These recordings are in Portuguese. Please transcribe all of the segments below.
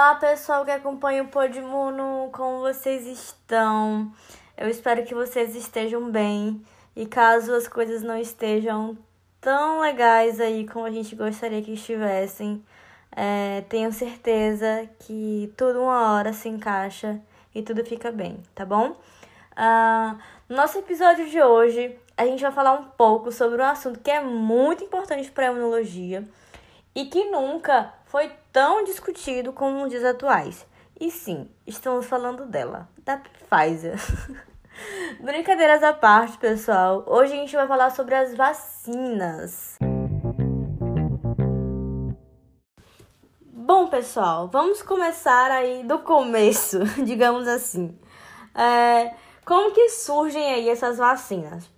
Olá, pessoal que acompanha o Podmuno, como vocês estão? Eu espero que vocês estejam bem. E caso as coisas não estejam tão legais aí como a gente gostaria que estivessem, é, tenho certeza que tudo uma hora se encaixa e tudo fica bem, tá bom? Uh, no nosso episódio de hoje, a gente vai falar um pouco sobre um assunto que é muito importante para a imunologia e que nunca foi tão discutido como dias atuais. E sim, estamos falando dela, da Pfizer. Brincadeiras à parte, pessoal. Hoje a gente vai falar sobre as vacinas. Bom, pessoal, vamos começar aí do começo, digamos assim. É, como que surgem aí essas vacinas?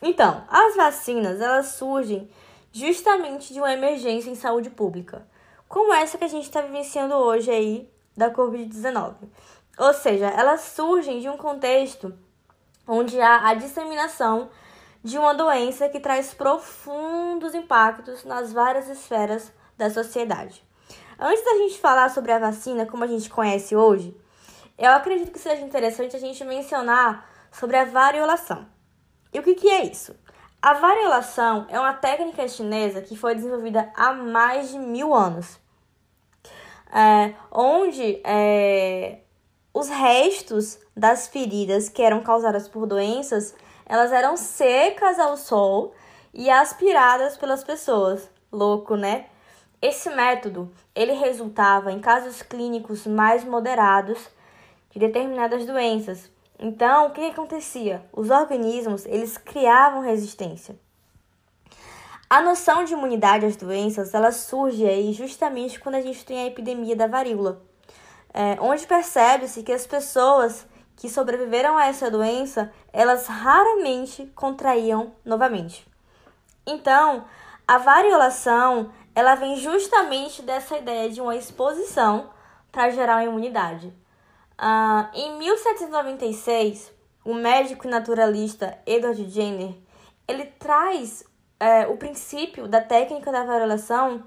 Então, as vacinas, elas surgem justamente de uma emergência em saúde pública, como essa que a gente está vivenciando hoje aí da Covid-19. Ou seja, elas surgem de um contexto onde há a disseminação de uma doença que traz profundos impactos nas várias esferas da sociedade. Antes da gente falar sobre a vacina como a gente conhece hoje, eu acredito que seja interessante a gente mencionar sobre a variolação. E o que, que é isso? A variolação é uma técnica chinesa que foi desenvolvida há mais de mil anos, é, onde é, os restos das feridas que eram causadas por doenças, elas eram secas ao sol e aspiradas pelas pessoas. Louco, né? Esse método, ele resultava em casos clínicos mais moderados de determinadas doenças. Então, o que acontecia? Os organismos, eles criavam resistência. A noção de imunidade às doenças, ela surge aí justamente quando a gente tem a epidemia da varíola é, onde percebe-se que as pessoas que sobreviveram a essa doença, elas raramente contraíam novamente. Então, a variolação, ela vem justamente dessa ideia de uma exposição para gerar uma imunidade. Ah, em 1796, o médico e naturalista Edward Jenner, ele traz é, o princípio da técnica da variolação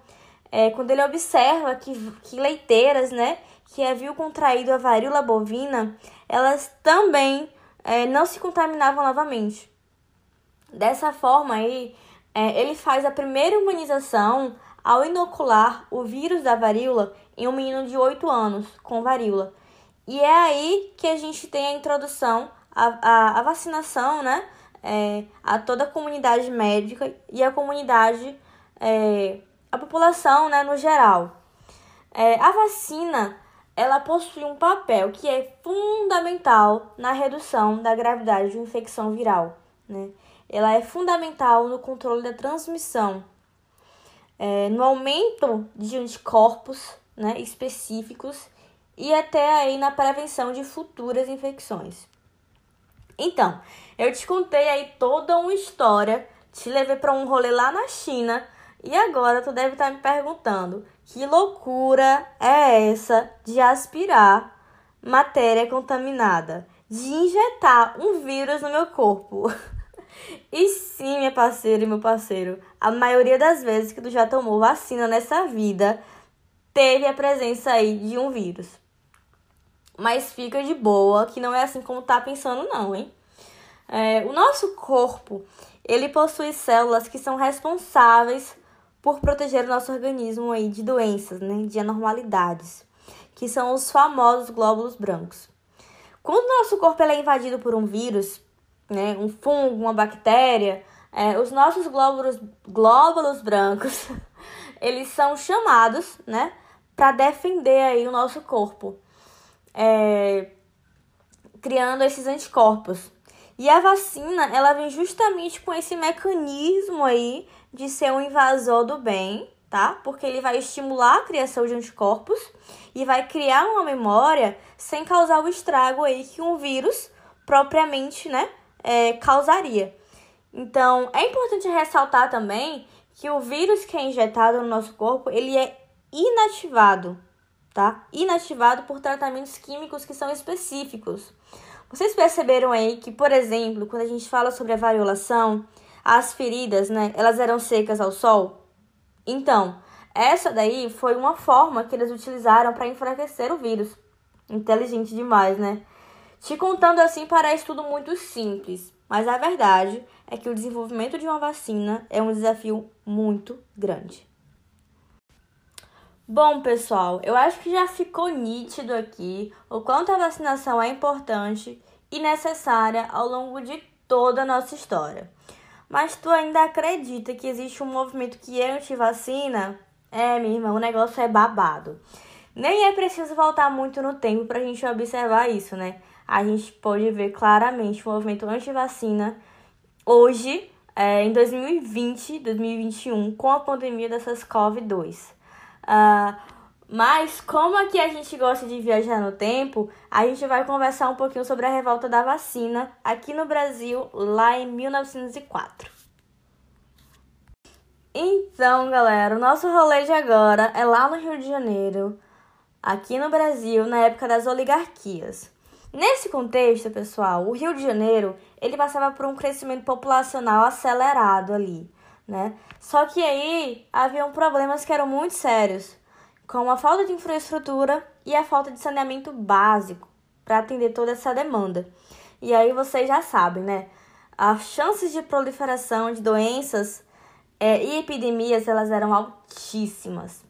é, quando ele observa que, que leiteiras, né, que haviam contraído a varíola bovina, elas também é, não se contaminavam novamente. Dessa forma aí, é, ele faz a primeira imunização ao inocular o vírus da varíola em um menino de 8 anos com varíola. E é aí que a gente tem a introdução, a, a, a vacinação, né? É, a toda a comunidade médica e a comunidade, é, a população, né, no geral. É, a vacina ela possui um papel que é fundamental na redução da gravidade de infecção viral. Né? Ela é fundamental no controle da transmissão, é, no aumento de anticorpos né, específicos e até aí na prevenção de futuras infecções. Então, eu te contei aí toda uma história, te levei para um rolê lá na China e agora tu deve estar tá me perguntando que loucura é essa de aspirar matéria contaminada, de injetar um vírus no meu corpo? E sim, minha parceira e meu parceiro, a maioria das vezes que tu já tomou vacina nessa vida teve a presença aí de um vírus. Mas fica de boa, que não é assim como tá pensando não, hein? É, o nosso corpo, ele possui células que são responsáveis por proteger o nosso organismo aí de doenças, né, de anormalidades, que são os famosos glóbulos brancos. Quando o nosso corpo é invadido por um vírus, né, um fungo, uma bactéria, é, os nossos glóbulos, glóbulos brancos, eles são chamados, né, para defender aí o nosso corpo, é, criando esses anticorpos. E a vacina, ela vem justamente com esse mecanismo aí de ser um invasor do bem, tá? Porque ele vai estimular a criação de anticorpos e vai criar uma memória sem causar o estrago aí que um vírus propriamente, né, é, causaria. Então, é importante ressaltar também que o vírus que é injetado no nosso corpo, ele é inativado, tá? Inativado por tratamentos químicos que são específicos. Vocês perceberam aí que, por exemplo, quando a gente fala sobre a variolação, as feridas, né, elas eram secas ao sol. Então, Essa daí foi uma forma que eles utilizaram para enfraquecer o vírus. Inteligente demais, né? Te contando assim parece tudo muito simples, mas a verdade é que o desenvolvimento de uma vacina é um desafio muito grande. Bom, pessoal, eu acho que já ficou nítido aqui o quanto a vacinação é importante e necessária ao longo de toda a nossa história. Mas tu ainda acredita que existe um movimento que é anti-vacina? É, minha irmã, o negócio é babado. Nem é preciso voltar muito no tempo para a gente observar isso, né? A gente pode ver claramente o movimento anti-vacina hoje, é, em 2020, 2021, com a pandemia dessas COVID-2. Uh, mas como aqui a gente gosta de viajar no tempo, a gente vai conversar um pouquinho sobre a revolta da vacina aqui no Brasil, lá em 1904. Então, galera, o nosso rolê de agora é lá no Rio de Janeiro, aqui no Brasil, na época das oligarquias. Nesse contexto, pessoal, o Rio de Janeiro, ele passava por um crescimento populacional acelerado ali né? Só que aí haviam problemas que eram muito sérios, como a falta de infraestrutura e a falta de saneamento básico para atender toda essa demanda. E aí vocês já sabem, né? As chances de proliferação de doenças é, e epidemias elas eram altíssimas.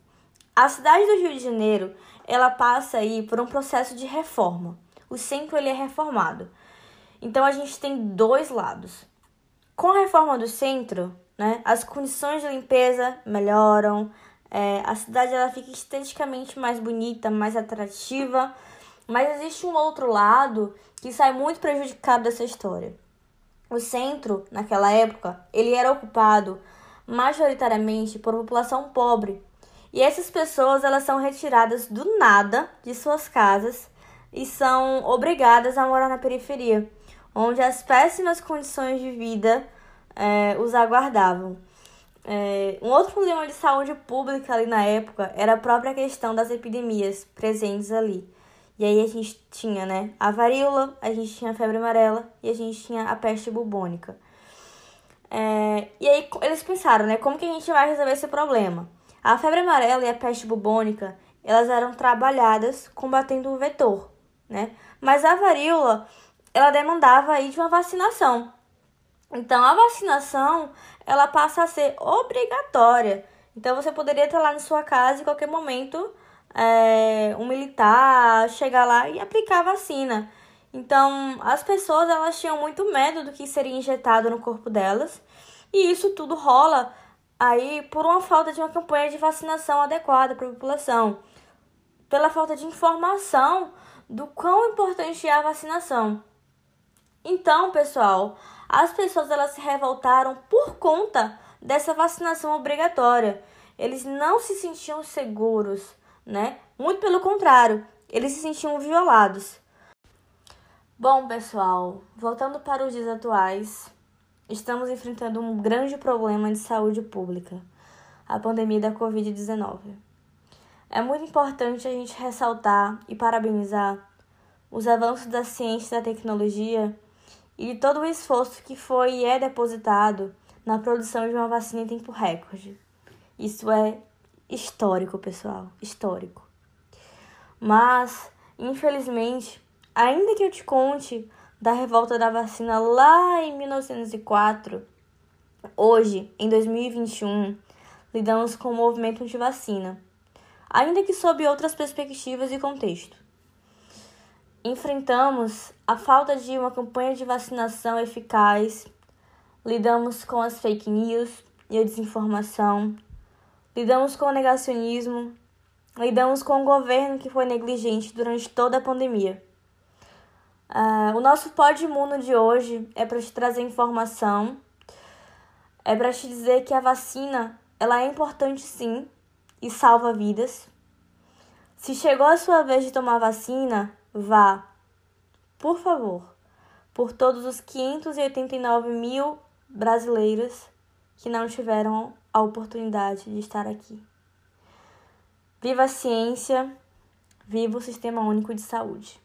A cidade do Rio de Janeiro ela passa aí por um processo de reforma. O centro ele é reformado. Então a gente tem dois lados. Com a reforma do centro, né? As condições de limpeza melhoram, é, a cidade ela fica esteticamente mais bonita, mais atrativa, mas existe um outro lado que sai muito prejudicado dessa história. O centro, naquela época, ele era ocupado majoritariamente por população pobre. E essas pessoas elas são retiradas do nada de suas casas e são obrigadas a morar na periferia, onde as péssimas condições de vida é, os aguardavam. É, um outro problema de saúde pública ali na época era a própria questão das epidemias presentes ali. E aí a gente tinha, né, a varíola, a gente tinha a febre amarela e a gente tinha a peste bubônica. É, e aí eles pensaram, né, como que a gente vai resolver esse problema? A febre amarela e a peste bubônica, elas eram trabalhadas combatendo o vetor, né? Mas a varíola, ela demandava aí de uma vacinação. Então, a vacinação, ela passa a ser obrigatória. Então, você poderia estar lá na sua casa em qualquer momento, é, um militar chegar lá e aplicar a vacina. Então, as pessoas, elas tinham muito medo do que seria injetado no corpo delas. E isso tudo rola aí por uma falta de uma campanha de vacinação adequada para a população. Pela falta de informação do quão importante é a vacinação. Então, pessoal, as pessoas elas se revoltaram por conta dessa vacinação obrigatória. Eles não se sentiam seguros, né? Muito pelo contrário, eles se sentiam violados. Bom, pessoal, voltando para os dias atuais, estamos enfrentando um grande problema de saúde pública, a pandemia da Covid-19. É muito importante a gente ressaltar e parabenizar os avanços da ciência e da tecnologia e de todo o esforço que foi e é depositado na produção de uma vacina em tempo recorde. Isso é histórico, pessoal, histórico. Mas, infelizmente, ainda que eu te conte da revolta da vacina lá em 1904, hoje, em 2021, lidamos com o movimento anti-vacina, ainda que sob outras perspectivas e contexto enfrentamos a falta de uma campanha de vacinação eficaz, lidamos com as fake news e a desinformação, lidamos com o negacionismo, lidamos com o governo que foi negligente durante toda a pandemia. Uh, o nosso Pod Mundo de hoje é para te trazer informação, é para te dizer que a vacina ela é importante sim e salva vidas. Se chegou a sua vez de tomar vacina, vá, por favor, por todos os 589 mil brasileiros que não tiveram a oportunidade de estar aqui. Viva a ciência, viva o Sistema Único de Saúde.